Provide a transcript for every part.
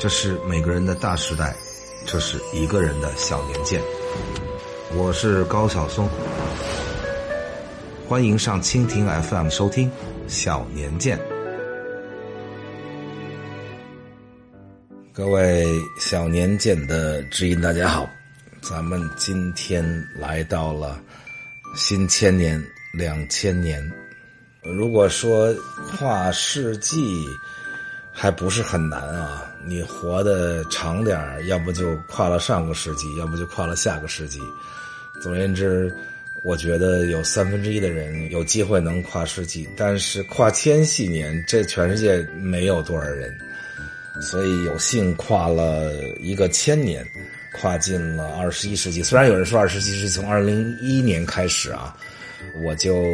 这是每个人的大时代，这是一个人的小年鉴。我是高晓松，欢迎上蜻蜓 FM 收听《小年鉴》。各位小年鉴的知音，大家好，咱们今天来到了新千年两千年。如果说跨世纪还不是很难啊，你活得长点儿，要不就跨了上个世纪，要不就跨了下个世纪。总而言之，我觉得有三分之一的人有机会能跨世纪，但是跨千禧年，这全世界没有多少人，所以有幸跨了一个千年，跨进了二十一世纪。虽然有人说二十一世纪从二零一一年开始啊。我就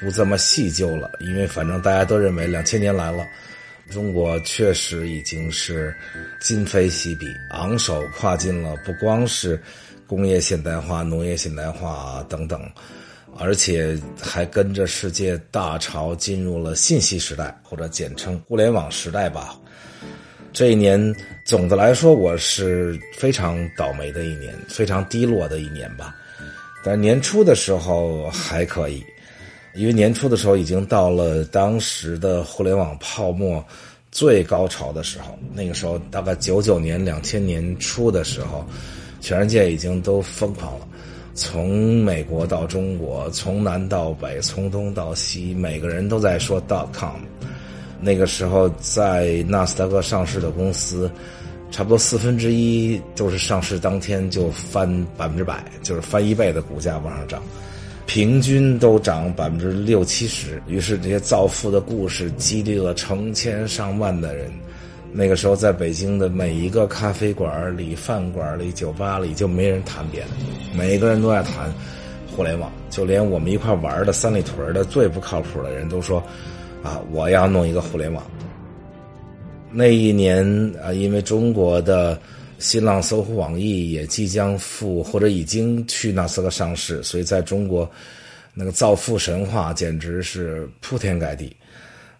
不这么细究了，因为反正大家都认为两千年来了，中国确实已经是今非昔比，昂首跨进了不光是工业现代化、农业现代化等等，而且还跟着世界大潮进入了信息时代，或者简称互联网时代吧。这一年总的来说，我是非常倒霉的一年，非常低落的一年吧。但年初的时候还可以，因为年初的时候已经到了当时的互联网泡沫最高潮的时候。那个时候大概九九年、两千年初的时候，全世界已经都疯狂了，从美国到中国，从南到北，从东到西，每个人都在说 dot com。那个时候在纳斯达克上市的公司。差不多四分之一都是上市当天就翻百分之百，就是翻一倍的股价往上涨，平均都涨百分之六七十。于是这些造富的故事激励了成千上万的人。那个时候，在北京的每一个咖啡馆里、饭馆里、酒吧里，就没人谈别的，每个人都在谈互联网。就连我们一块玩的三里屯的最不靠谱的人都说：“啊，我要弄一个互联网。”那一年啊，因为中国的新浪、搜狐、网易也即将赴或者已经去纳斯达克上市，所以在中国那个造富神话简直是铺天盖地。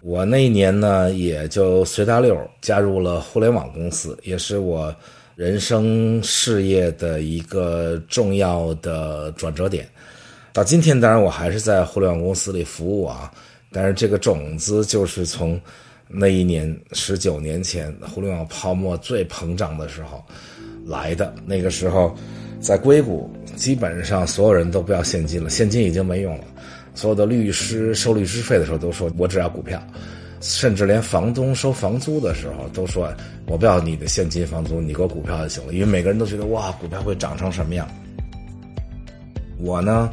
我那一年呢，也就随大溜加入了互联网公司，也是我人生事业的一个重要的转折点。到今天，当然我还是在互联网公司里服务啊，但是这个种子就是从。那一年，十九年前，互联网泡沫最膨胀的时候来的。那个时候，在硅谷，基本上所有人都不要现金了，现金已经没用了。所有的律师收律师费的时候都说：“我只要股票。”甚至连房东收房租的时候都说：“我不要你的现金房租，你给我股票就行了。”因为每个人都觉得哇，股票会涨成什么样。我呢？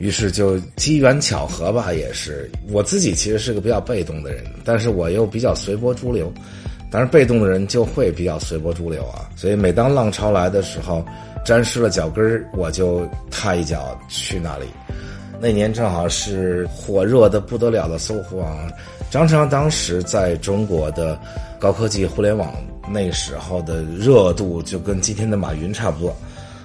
于是就机缘巧合吧，也是我自己其实是个比较被动的人，但是我又比较随波逐流。当然，被动的人就会比较随波逐流啊。所以每当浪潮来的时候，沾湿了脚跟儿，我就踏一脚去那里。那年正好是火热的不得了的搜狐网，张朝阳当时在中国的高科技互联网那时候的热度，就跟今天的马云差不多。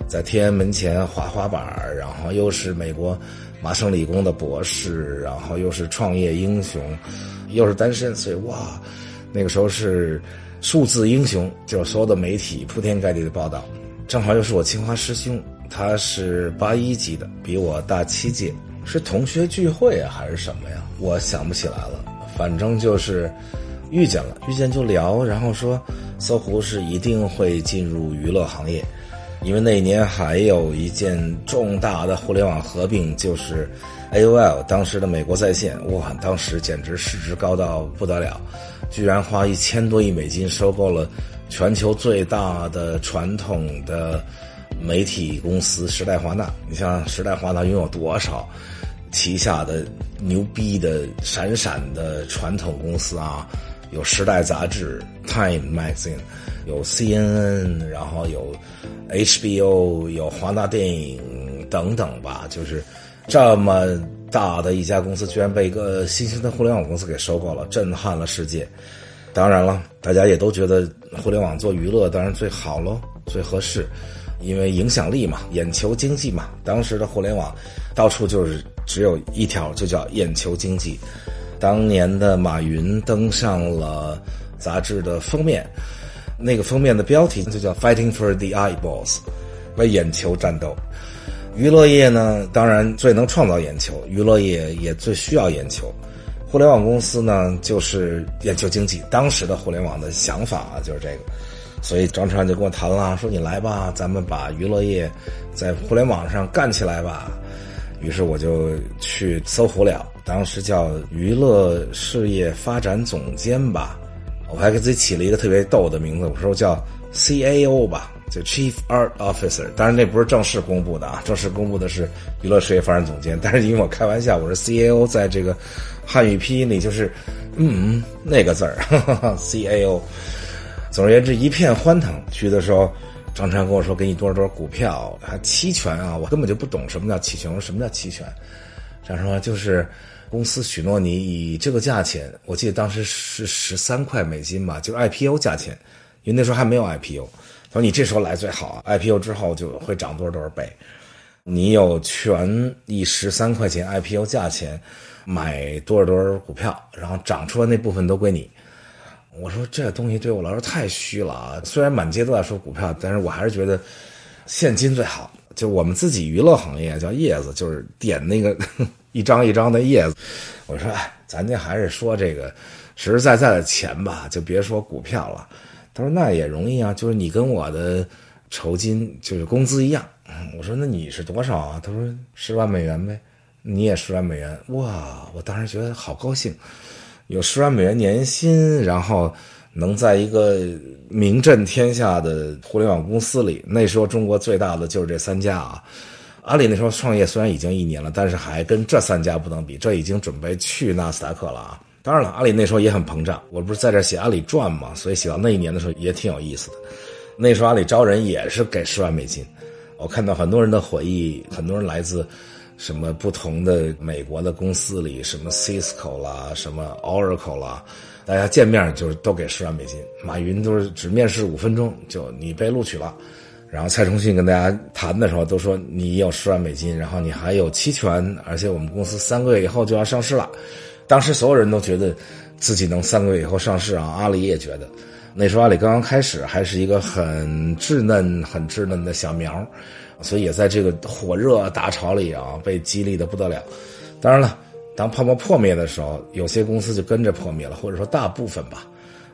在天安门前滑滑板，然后又是美国麻省理工的博士，然后又是创业英雄，又是单身，所以哇，那个时候是数字英雄，就所有的媒体铺天盖地的报道。正好又是我清华师兄，他是八一级的，比我大七届，是同学聚会啊还是什么呀？我想不起来了，反正就是遇见了，遇见就聊，然后说搜狐是一定会进入娱乐行业。因为那一年还有一件重大的互联网合并，就是 AOL 当时的美国在线，哇，当时简直市值高到不得了，居然花一千多亿美金收购了全球最大的传统的媒体公司时代华纳。你像时代华纳拥有多少旗下的牛逼的闪闪的传统公司啊？有时代杂志 Time Magazine，有 CNN，然后有。HBO 有华纳电影等等吧，就是这么大的一家公司，居然被一个新兴的互联网公司给收购了，震撼了世界。当然了，大家也都觉得互联网做娱乐当然最好喽，最合适，因为影响力嘛，眼球经济嘛。当时的互联网到处就是只有一条，就叫眼球经济。当年的马云登上了杂志的封面。那个封面的标题就叫 “Fighting for the Eyeballs”，为眼球战斗。娱乐业呢，当然最能创造眼球，娱乐业也最需要眼球。互联网公司呢，就是眼球经济。当时的互联网的想法啊，就是这个。所以张川就跟我谈了，说你来吧，咱们把娱乐业在互联网上干起来吧。于是我就去搜狐了，当时叫娱乐事业发展总监吧，我还给自己起了一个特别逗的名字，我说叫 CAO 吧，就 Chief Art Officer。当然那不是正式公布的啊，正式公布的是娱乐事业发展总监。但是因为我开玩笑，我说 CAO 在这个汉语拼音里就是嗯那个字儿，CAO。总而言之，一片欢腾。去的时候，张川跟我说：“给你多少多少股票，还期权啊！”我根本就不懂什么叫期权。：“什么叫期权？”张川说：“就是公司许诺你以这个价钱，我记得当时是十三块美金吧，就是 IPO 价钱，因为那时候还没有 IPO。他说你这时候来最好，IPO 之后就会涨多少多少倍。你有权以十三块钱 IPO 价钱买多少多少股票，然后涨出来那部分都归你。”我说这东西对我来说太虚了啊！虽然满街都在说股票，但是我还是觉得现金最好。就我们自己娱乐行业叫叶子，就是点那个一张一张的叶子。我说，哎，咱这还是说这个实实在在的钱吧，就别说股票了。他说那也容易啊，就是你跟我的酬金就是工资一样。我说那你是多少啊？他说十万美元呗，你也十万美元。哇，我当时觉得好高兴。有十万美元年薪，然后能在一个名震天下的互联网公司里。那时候中国最大的就是这三家啊。阿里那时候创业虽然已经一年了，但是还跟这三家不能比。这已经准备去纳斯达克了啊。当然了，阿里那时候也很膨胀。我不是在这写阿里传嘛，所以写到那一年的时候也挺有意思的。那时候阿里招人也是给十万美金。我看到很多人的回忆，很多人来自。什么不同的美国的公司里，什么 Cisco 啦，什么 Oracle 啦，大家见面就是都给十万美金。马云都是只面试五分钟就你被录取了，然后蔡崇信跟大家谈的时候都说你有十万美金，然后你还有期权，而且我们公司三个月以后就要上市了。当时所有人都觉得自己能三个月以后上市啊，阿里也觉得，那时候阿里刚刚开始，还是一个很稚嫩、很稚嫩的小苗。所以也在这个火热大潮里啊，被激励的不得了。当然了，当泡沫破灭的时候，有些公司就跟着破灭了，或者说大部分吧。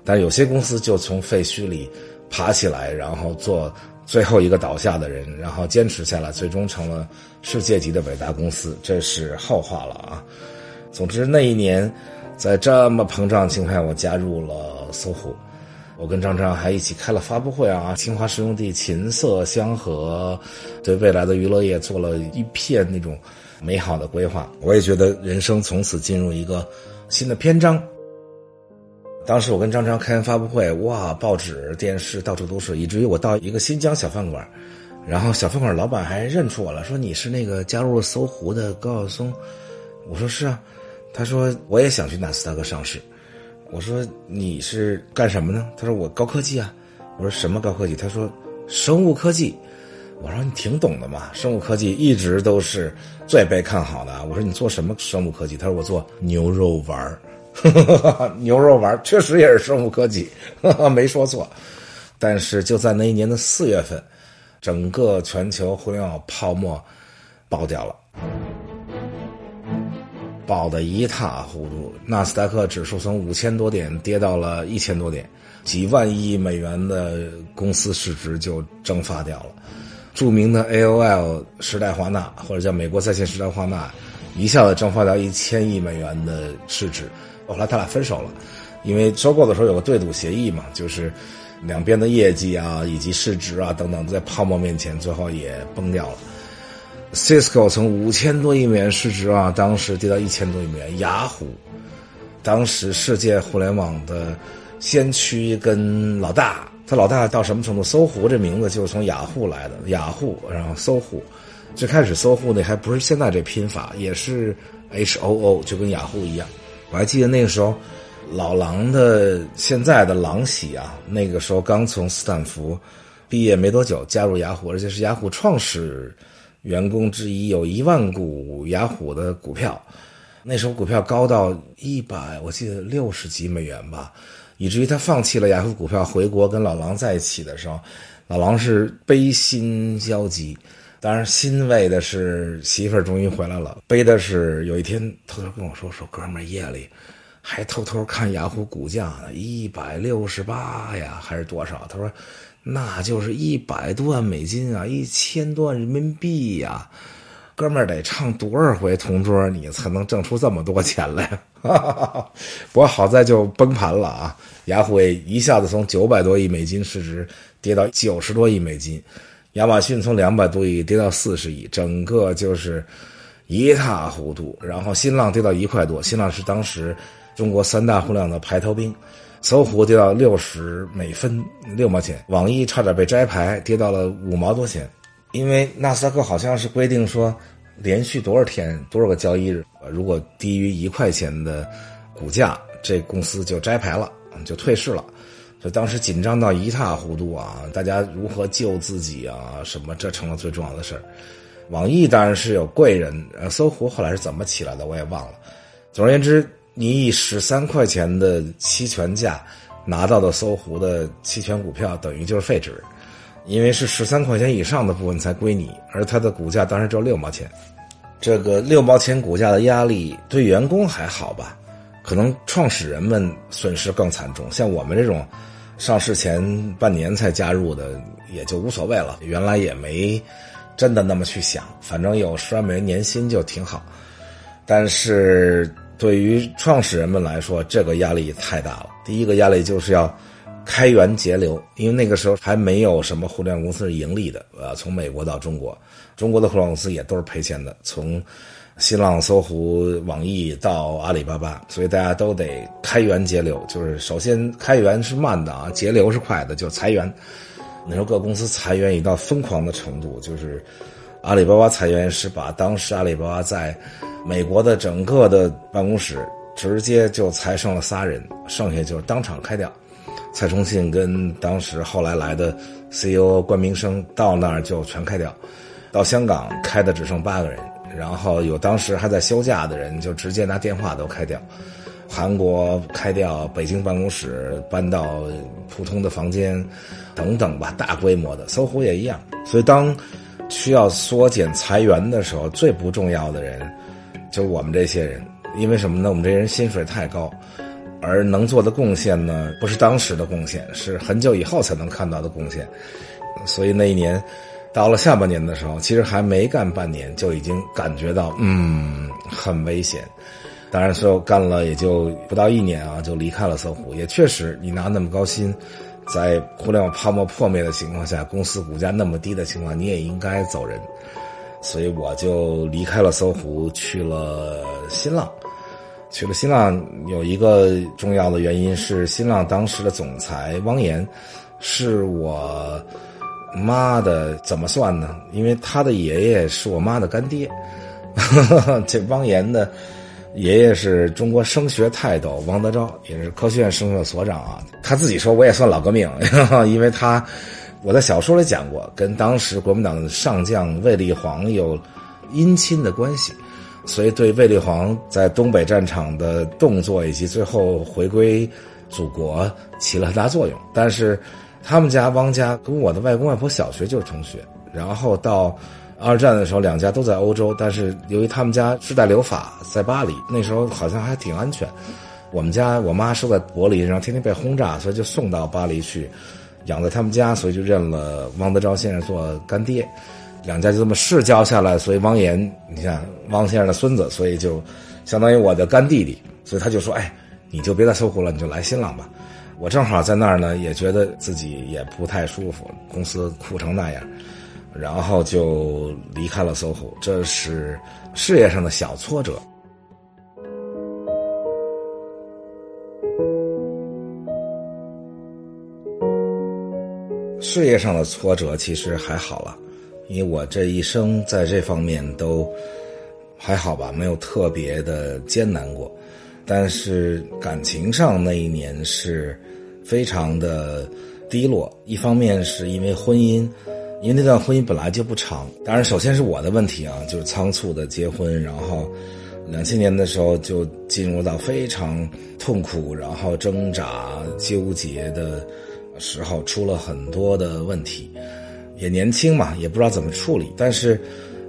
但有些公司就从废墟里爬起来，然后做最后一个倒下的人，然后坚持下来，最终成了世界级的伟大公司。这是后话了啊。总之那一年，在这么膨胀的情况下，我加入了搜狐。我跟张张还一起开了发布会啊，清华师兄弟琴瑟相和，对未来的娱乐业做了一片那种美好的规划。我也觉得人生从此进入一个新的篇章。当时我跟张张开完发布会，哇，报纸、电视到处都是，以至于我到一个新疆小饭馆，然后小饭馆老板还认出我了，说你是那个加入搜狐的高晓松。我说是啊，他说我也想去纳斯达克上市。我说你是干什么呢？他说我高科技啊。我说什么高科技？他说生物科技。我说你挺懂的嘛，生物科技一直都是最被看好的。我说你做什么生物科技？他说我做牛肉丸儿。牛肉丸确实也是生物科技，没说错。但是就在那一年的四月份，整个全球互联网泡沫爆掉了。爆的一塌糊涂，纳斯达克指数从五千多点跌到了一千多点，几万亿美元的公司市值就蒸发掉了。著名的 AOL 时代华纳，或者叫美国在线时代华纳，一下子蒸发掉一千亿美元的市值。后来他俩分手了，因为收购的时候有个对赌协议嘛，就是两边的业绩啊以及市值啊等等，在泡沫面前最后也崩掉了。Cisco 从五千多亿美元市值啊，当时跌到一千多亿美元。雅虎，当时世界互联网的先驱跟老大，他老大到什么程度？搜狐这名字就是从雅虎来的，雅虎，然后搜狐，最开始搜狐那还不是现在这拼法，也是 H O O，就跟雅虎一样。我还记得那个时候，老狼的现在的狼喜啊，那个时候刚从斯坦福毕业没多久，加入雅虎，而且是雅虎创始。员工之一有一万股雅虎的股票，那时候股票高到一百，我记得六十几美元吧，以至于他放弃了雅虎股票，回国跟老狼在一起的时候，老狼是悲心交集。当然，欣慰的是媳妇儿终于回来了，悲的是有一天偷偷跟我说说，哥们儿夜里还偷偷看雅虎股价呢，一百六十八呀，还是多少？他说那就是一百多万美金啊，一千多万人民币呀。哥们儿得唱多少回同桌，你才能挣出这么多钱来？不过好在就崩盘了啊！雅虎一下子从九百多亿美金市值跌到九十多亿美金，亚马逊从两百多亿跌到四十亿，整个就是一塌糊涂。然后新浪跌到一块多，新浪是当时中国三大互联网的排头兵。搜狐跌到六十美分六毛钱，网易差点被摘牌，跌到了五毛多钱。因为纳斯达克好像是规定说，连续多少天多少个交易日，如果低于一块钱的股价，这公司就摘牌了，就退市了。所以当时紧张到一塌糊涂啊！大家如何救自己啊？什么？这成了最重要的事儿。网易当然是有贵人，呃，搜狐后来是怎么起来的，我也忘了。总而言之，你以十三块钱的期权价拿到的搜狐的期权股票，等于就是废纸。因为是十三块钱以上的部分才归你，而它的股价当时只有六毛钱，这个六毛钱股价的压力对员工还好吧？可能创始人们损失更惨重。像我们这种上市前半年才加入的，也就无所谓了。原来也没真的那么去想，反正有十万美元年薪就挺好。但是对于创始人们来说，这个压力太大了。第一个压力就是要。开源节流，因为那个时候还没有什么互联网公司是盈利的。呃，从美国到中国，中国的互联网公司也都是赔钱的。从新浪、搜狐、网易到阿里巴巴，所以大家都得开源节流。就是首先开源是慢的啊，节流是快的，就裁员。那时候各公司裁员已到疯狂的程度，就是阿里巴巴裁员是把当时阿里巴巴在美国的整个的办公室直接就裁剩了仨人，剩下就是当场开掉。蔡崇信跟当时后来来的 CEO 关明生到那儿就全开掉，到香港开的只剩八个人，然后有当时还在休假的人就直接拿电话都开掉，韩国开掉，北京办公室搬到普通的房间，等等吧，大规模的，搜狐也一样。所以当需要缩减裁员的时候，最不重要的人就是我们这些人，因为什么呢？我们这些人薪水太高。而能做的贡献呢，不是当时的贡献，是很久以后才能看到的贡献。所以那一年，到了下半年的时候，其实还没干半年，就已经感觉到嗯很危险。当然，说干了也就不到一年啊，就离开了搜狐。也确实，你拿那么高薪，在互联网泡沫破灭的情况下，公司股价那么低的情况，你也应该走人。所以我就离开了搜狐，去了新浪。去了新浪有一个重要的原因是，新浪当时的总裁汪岩，是我妈的怎么算呢？因为他的爷爷是我妈的干爹，这汪岩的爷爷是中国声学泰斗王德昭，也是科学院声学所长啊。他自己说我也算老革命，因为他我在小说里讲过，跟当时国民党上将卫立煌有姻亲的关系。所以，对卫立煌在东北战场的动作以及最后回归祖国起了很大作用。但是，他们家汪家跟我的外公外婆小学就是同学。然后到二战的时候，两家都在欧洲。但是由于他们家世代留法在巴黎，那时候好像还挺安全。我们家我妈生在柏林，然后天天被轰炸，所以就送到巴黎去养在他们家，所以就认了汪德昭先生做干爹。两家就这么世交下来，所以汪岩，你看汪先生的孙子，所以就相当于我的干弟弟，所以他就说：“哎，你就别再搜狐了，你就来新浪吧。”我正好在那儿呢，也觉得自己也不太舒服，公司苦成那样，然后就离开了搜狐。这是事业上的小挫折。事业上的挫折其实还好了。因为我这一生在这方面都还好吧，没有特别的艰难过，但是感情上那一年是非常的低落。一方面是因为婚姻，因为那段婚姻本来就不长。当然，首先是我的问题啊，就是仓促的结婚，然后两千年的时候就进入到非常痛苦，然后挣扎、纠结的时候，出了很多的问题。也年轻嘛，也不知道怎么处理。但是，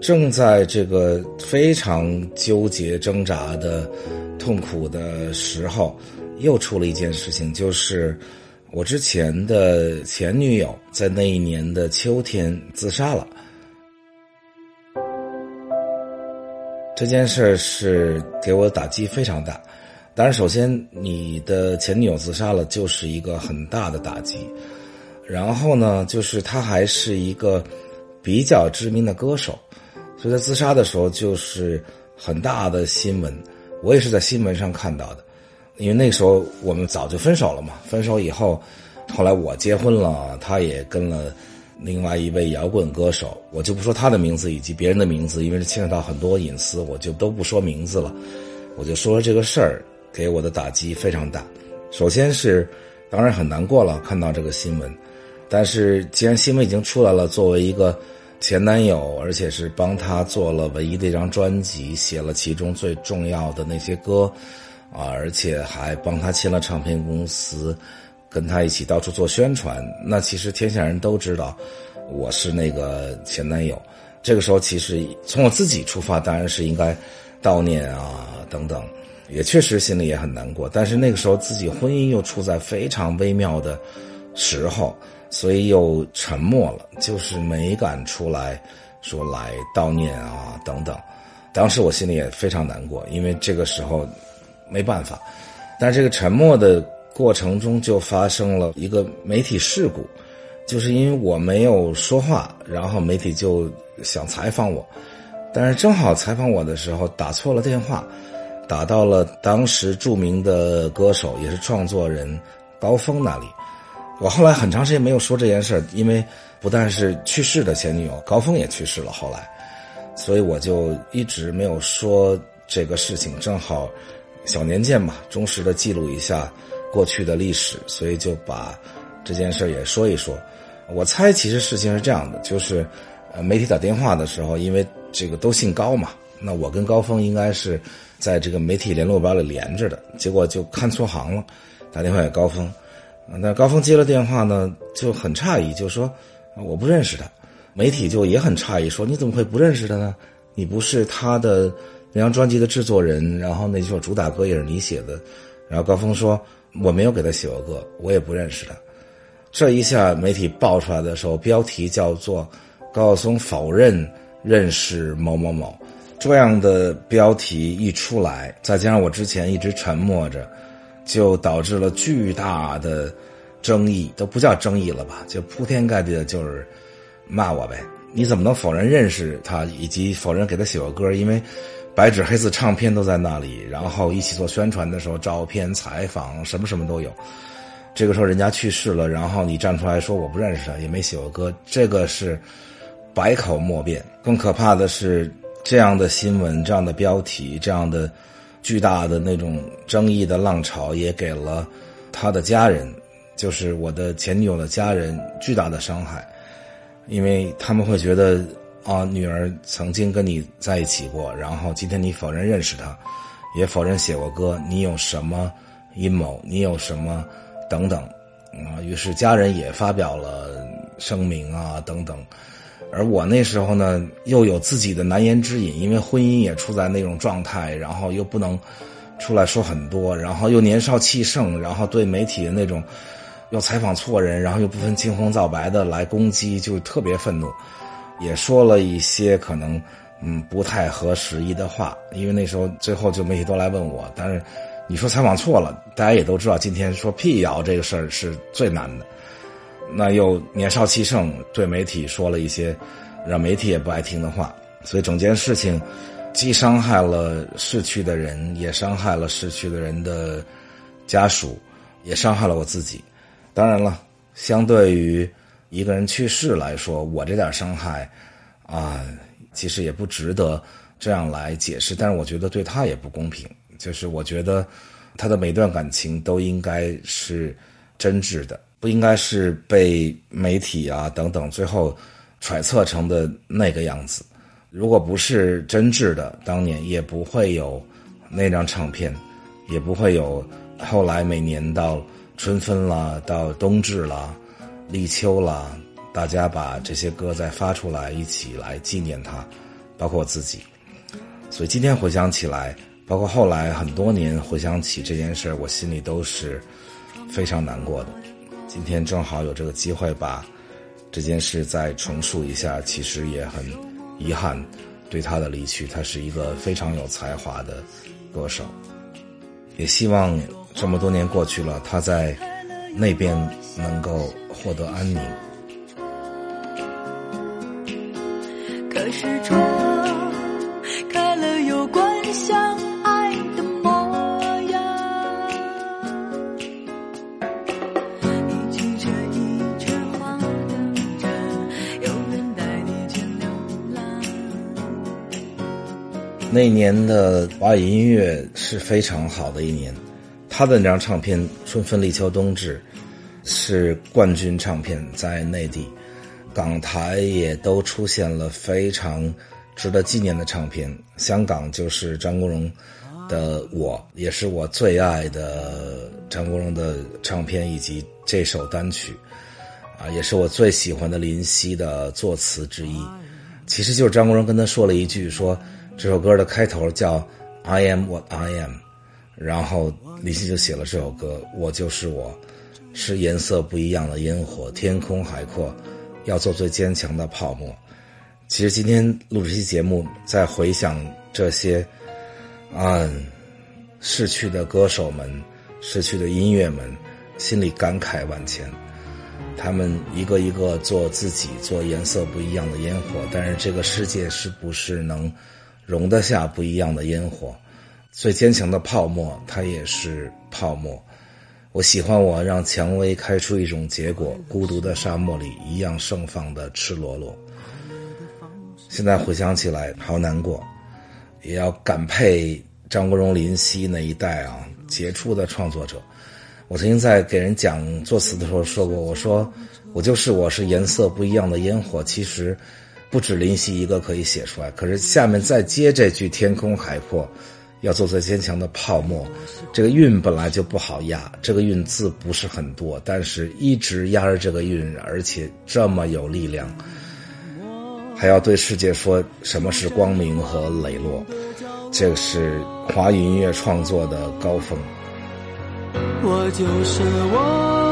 正在这个非常纠结、挣扎的痛苦的时候，又出了一件事情，就是我之前的前女友在那一年的秋天自杀了。这件事是给我打击非常大。当然，首先你的前女友自杀了，就是一个很大的打击。然后呢，就是他还是一个比较知名的歌手，所以在自杀的时候就是很大的新闻。我也是在新闻上看到的，因为那时候我们早就分手了嘛。分手以后，后来我结婚了，他也跟了另外一位摇滚歌手，我就不说他的名字以及别人的名字，因为这牵扯到很多隐私，我就都不说名字了。我就说这个事儿给我的打击非常大。首先是当然很难过了，看到这个新闻。但是，既然新闻已经出来了，作为一个前男友，而且是帮他做了唯一的一张专辑，写了其中最重要的那些歌，啊，而且还帮他签了唱片公司，跟他一起到处做宣传。那其实天下人都知道，我是那个前男友。这个时候，其实从我自己出发，当然是应该悼念啊，等等，也确实心里也很难过。但是那个时候，自己婚姻又处在非常微妙的时候。所以又沉默了，就是没敢出来说来悼念啊等等。当时我心里也非常难过，因为这个时候没办法。但这个沉默的过程中，就发生了一个媒体事故，就是因为我没有说话，然后媒体就想采访我，但是正好采访我的时候打错了电话，打到了当时著名的歌手也是创作人高峰那里。我后来很长时间没有说这件事，因为不但是去世的前女友高峰也去世了，后来，所以我就一直没有说这个事情。正好小年鉴嘛，忠实的记录一下过去的历史，所以就把这件事也说一说。我猜其实事情是这样的，就是呃媒体打电话的时候，因为这个都姓高嘛，那我跟高峰应该是在这个媒体联络表里连着的，结果就看错行了，打电话给高峰。那高峰接了电话呢，就很诧异，就说：“我不认识他。”媒体就也很诧异，说：“你怎么会不认识他呢？你不是他的那张专辑的制作人，然后那首主打歌也是你写的。”然后高峰说：“我没有给他写过歌，我也不认识他。”这一下媒体爆出来的时候，标题叫做“高晓松否认认识某某某”，这样的标题一出来，再加上我之前一直沉默着。就导致了巨大的争议，都不叫争议了吧？就铺天盖地的，就是骂我呗。你怎么能否认认识他，以及否认给他写过歌？因为白纸黑字唱片都在那里，然后一起做宣传的时候，照片、采访什么什么都有。这个时候人家去世了，然后你站出来说我不认识他，也没写过歌，这个是百口莫辩。更可怕的是，这样的新闻、这样的标题、这样的。巨大的那种争议的浪潮也给了他的家人，就是我的前女友的家人巨大的伤害，因为他们会觉得啊，女儿曾经跟你在一起过，然后今天你否认认识她，也否认写过歌，你有什么阴谋？你有什么等等啊？于是家人也发表了声明啊，等等。而我那时候呢，又有自己的难言之隐，因为婚姻也处在那种状态，然后又不能出来说很多，然后又年少气盛，然后对媒体的那种又采访错人，然后又不分青红皂白的来攻击，就特别愤怒，也说了一些可能嗯不太合时宜的话。因为那时候最后就媒体都来问我，但是你说采访错了，大家也都知道，今天说辟谣这个事儿是最难的。那又年少气盛，对媒体说了一些让媒体也不爱听的话，所以整件事情既伤害了逝去的人，也伤害了逝去的人的家属，也伤害了我自己。当然了，相对于一个人去世来说，我这点伤害啊，其实也不值得这样来解释。但是我觉得对他也不公平，就是我觉得他的每段感情都应该是真挚的。不应该是被媒体啊等等最后揣测成的那个样子。如果不是真挚的，当年也不会有那张唱片，也不会有后来每年到春分了、到冬至了、立秋了，大家把这些歌再发出来，一起来纪念他，包括我自己。所以今天回想起来，包括后来很多年回想起这件事我心里都是非常难过的。今天正好有这个机会把这件事再重述一下，其实也很遗憾。对他的离去，他是一个非常有才华的歌手，也希望这么多年过去了，他在那边能够获得安宁。可是窗开了又关，相爱的模样，一曲折一曲晃等着，有人带你前流浪。那一年的华语音乐是非常好的一年，他的那张唱片《春分立秋冬至》是冠军唱片，在内地，港台也都出现了非常值得纪念的唱片。香港就是张国荣的《我》，也是我最爱的张国荣的唱片以及这首单曲，啊，也是我最喜欢的林夕的作词之一。其实就是张国荣跟他说了一句说。这首歌的开头叫 "I am what I am"，然后林夕就写了这首歌，我就是我，是颜色不一样的烟火，天空海阔，要做最坚强的泡沫。其实今天录这期节目，在回想这些，嗯，逝去的歌手们，逝去的音乐们，心里感慨万千。他们一个一个做自己，做颜色不一样的烟火，但是这个世界是不是能？容得下不一样的烟火，最坚强的泡沫，它也是泡沫。我喜欢我让蔷薇开出一种结果，孤独的沙漠里一样盛放的赤裸裸。现在回想起来，好难过，也要感佩张国荣、林夕那一代啊，杰出的创作者。我曾经在给人讲作词的时候说过，我说我就是我是颜色不一样的烟火，其实。不止林夕一个可以写出来，可是下面再接这句“天空海阔，要做最坚强的泡沫”，这个韵本来就不好押，这个韵字不是很多，但是一直押着这个韵，而且这么有力量，还要对世界说什么是光明和磊落，这个是华语音乐创作的高峰。我就是我，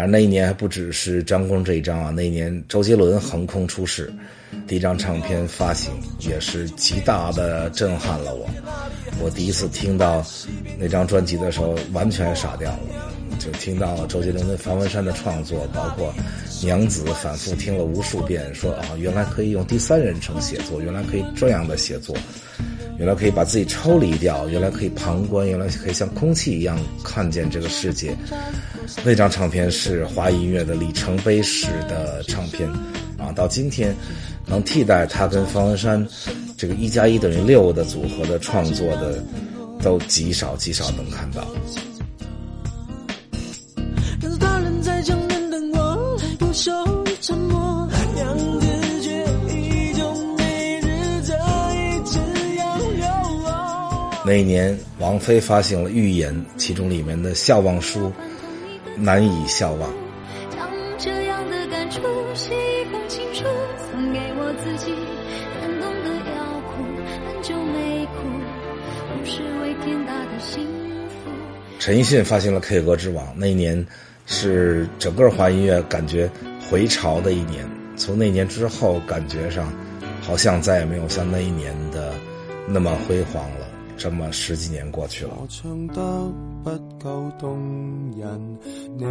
但是那一年还不只是张工这一张啊，那一年周杰伦横空出世，第一张唱片发行也是极大的震撼了我。我第一次听到那张专辑的时候，完全傻掉了，就听到了周杰伦跟方文山的创作，包括《娘子》，反复听了无数遍，说啊，原来可以用第三人称写作，原来可以这样的写作。原来可以把自己抽离掉，原来可以旁观，原来可以像空气一样看见这个世界。那张唱片是华语音乐的里程碑式的唱片，啊，到今天能替代他跟方文山这个一加一等于六的组合的创作的，都极少极少能看到。那一年，王菲发行了《预言》，其中里面的笑忘书难以笑忘。陈奕迅发行了《K 歌之王》，那一年是整个华音乐感觉回潮的一年。从那年之后，感觉上好像再也没有像那一年的那么辉煌了。这么十几年过去了。我唱得不够动人，你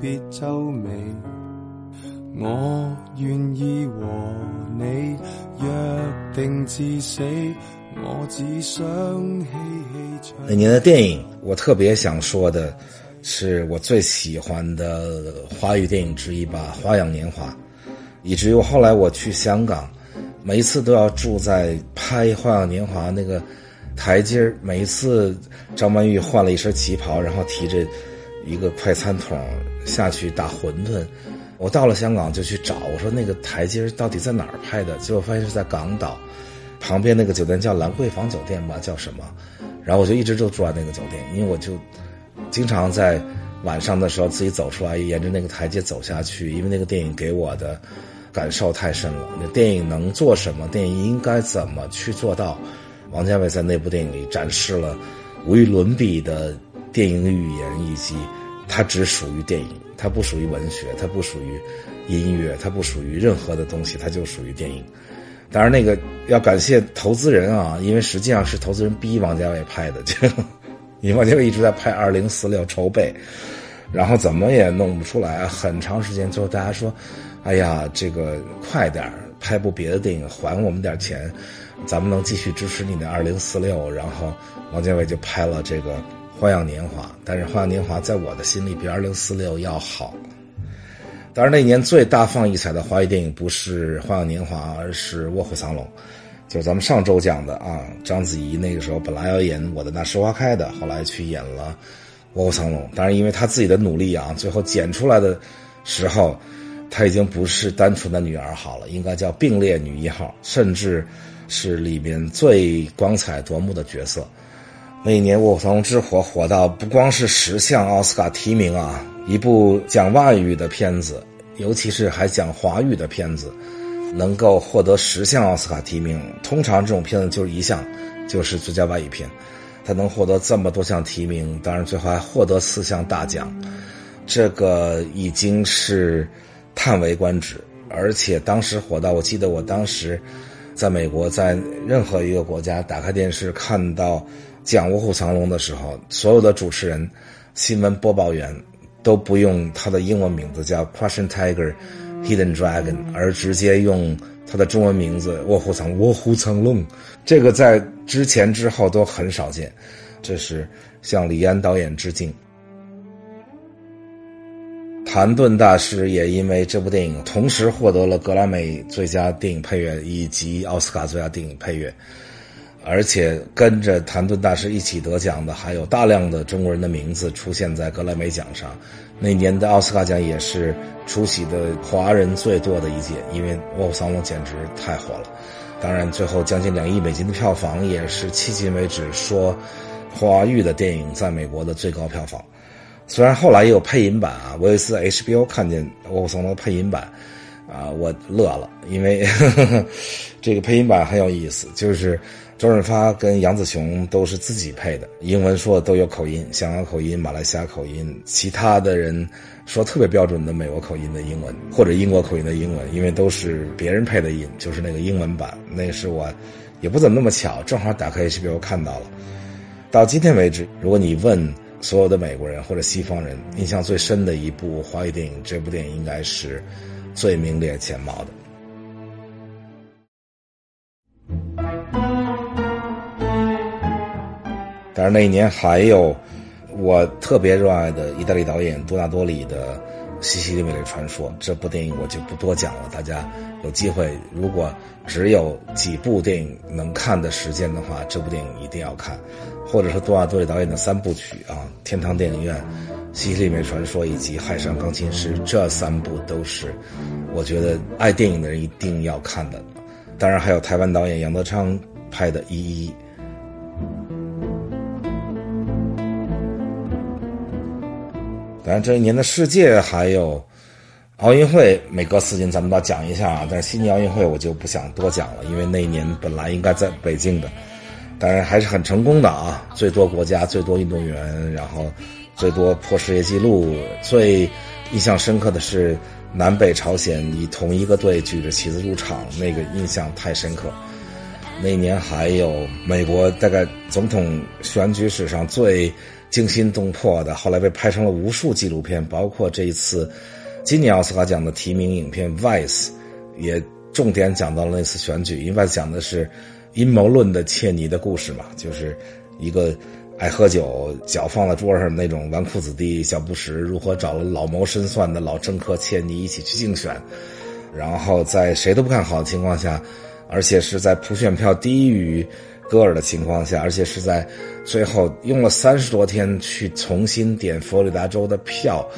别皱眉。我愿意和你约定至死，我只想唱。那年的电影，我特别想说的，是我最喜欢的华语电影之一吧，《花样年华》，以至于我后来我去香港，每一次都要住在拍《花样年华》那个台阶儿，每一次张曼玉换了一身旗袍，然后提着一个快餐桶下去打馄饨。我到了香港就去找，我说那个台阶到底在哪儿拍的？结果发现是在港岛，旁边那个酒店叫兰桂坊酒店吧，叫什么？然后我就一直就住在那个酒店，因为我就经常在晚上的时候自己走出来，沿着那个台阶走下去，因为那个电影给我的感受太深了。那电影能做什么？电影应该怎么去做到？王家卫在那部电影里展示了无与伦比的电影语言，以及它只属于电影。它不属于文学，它不属于音乐，它不属于任何的东西，它就属于电影。当然，那个要感谢投资人啊，因为实际上是投资人逼王家卫拍的，就因为王家卫一直在拍《二零四六》筹备，然后怎么也弄不出来，很长时间。最后大家说：“哎呀，这个快点拍部别的电影，还我们点钱，咱们能继续支持你的《二零四六》。”然后王家卫就拍了这个。花样年华，但是花样年华在我的心里比二零四六要好。当然，那年最大放异彩的华语电影不是花样年华，而是卧虎藏龙，就是咱们上周讲的啊。章子怡那个时候本来要演《我的那时花开》的，后来去演了《卧虎藏龙》。当然，因为她自己的努力啊，最后剪出来的时候，她已经不是单纯的女儿好了，应该叫并列女一号，甚至是里面最光彩夺目的角色。那一年，《卧虎藏龙》之火火到不光是十项奥斯卡提名啊！一部讲外语的片子，尤其是还讲华语的片子，能够获得十项奥斯卡提名，通常这种片子就是一项，就是最佳外语片。它能获得这么多项提名，当然最后还获得四项大奖，这个已经是叹为观止。而且当时火到，我记得我当时在美国，在任何一个国家打开电视看到。讲《卧虎藏龙》的时候，所有的主持人、新闻播报员都不用他的英文名字叫 Crushing Tiger、Hidden Dragon，而直接用他的中文名字“卧虎藏卧虎藏龙”。这个在之前之后都很少见，这是向李安导演致敬。谭盾大师也因为这部电影同时获得了格莱美最佳电影配乐以及奥斯卡最佳电影配乐。而且跟着谭盾大师一起得奖的，还有大量的中国人的名字出现在格莱美奖上。那年的奥斯卡奖也是出席的华人最多的一届，因为《卧虎藏龙》简直太火了。当然，最后将近两亿美金的票房也是迄今为止说华语的电影在美国的最高票房。虽然后来也有配音版啊，我有一次 HBO 看见《卧虎藏龙》配音版，啊，我乐了，因为 这个配音版很有意思，就是。周润发跟杨紫琼都是自己配的，英文说的都有口音，香港口音、马来西亚口音，其他的人说特别标准的美国口音的英文或者英国口音的英文，因为都是别人配的音，就是那个英文版。那是我也不怎么那么巧，正好打开 HBO 看到了。到今天为止，如果你问所有的美国人或者西方人印象最深的一部华语电影，这部电影应该是最名列前茅的。但是那一年还有我特别热爱的意大利导演多纳多里的《西西里美丽传说》这部电影，我就不多讲了。大家有机会，如果只有几部电影能看的时间的话，这部电影一定要看。或者是多纳多里导演的三部曲啊，《天堂电影院》《西西里美传说》以及《海上钢琴师》，这三部都是我觉得爱电影的人一定要看的。当然还有台湾导演杨德昌拍的《一一》。当然，这一年的世界还有奥运会，每隔四年咱们都要讲一下啊。但是悉尼奥运会我就不想多讲了，因为那一年本来应该在北京的，当然还是很成功的啊。最多国家、最多运动员，然后最多破世界纪录。最印象深刻的是南北朝鲜以同一个队举着旗子入场，那个印象太深刻。那年还有美国大概总统选举史上最惊心动魄的，后来被拍成了无数纪录片，包括这一次今年奥斯卡奖的提名影片《Vice》，也重点讲到了那次选举，因为讲的是阴谋论的切尼的故事嘛，就是一个。爱喝酒、脚放在桌上那种纨绔子弟小布什，如何找了老谋深算的老政客切尼一起去竞选，然后在谁都不看好的情况下，而且是在普选票低于戈尔的情况下，而且是在最后用了三十多天去重新点佛罗里达州的票，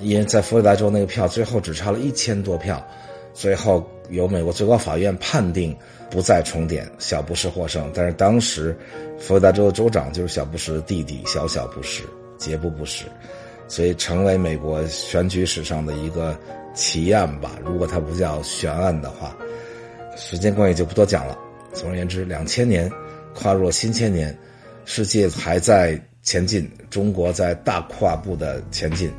因为在佛罗里达州那个票最后只差了一千多票，最后由美国最高法院判定。不再重点，小布什获胜。但是当时，佛罗里达州的州长就是小布什的弟弟小小布什，杰布布什，所以成为美国选举史上的一个奇案吧。如果它不叫悬案的话，时间关系就不多讲了。总而言之，两千年跨入了新千年，世界还在前进，中国在大跨步的前进。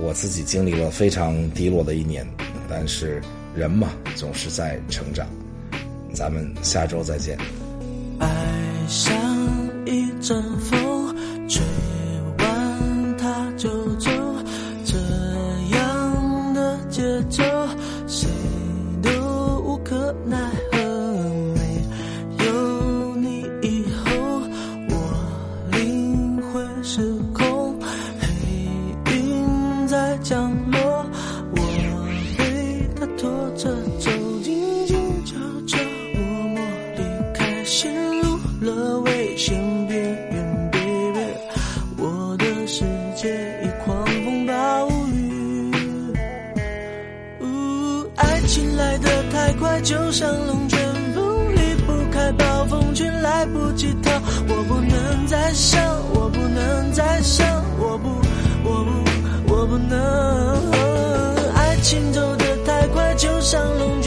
我自己经历了非常低落的一年，但是人嘛，总是在成长。咱们下周再见。爱像一阵风，吹想，我不能再想，我不，我不，我不能。爱情走得太快，就像龙。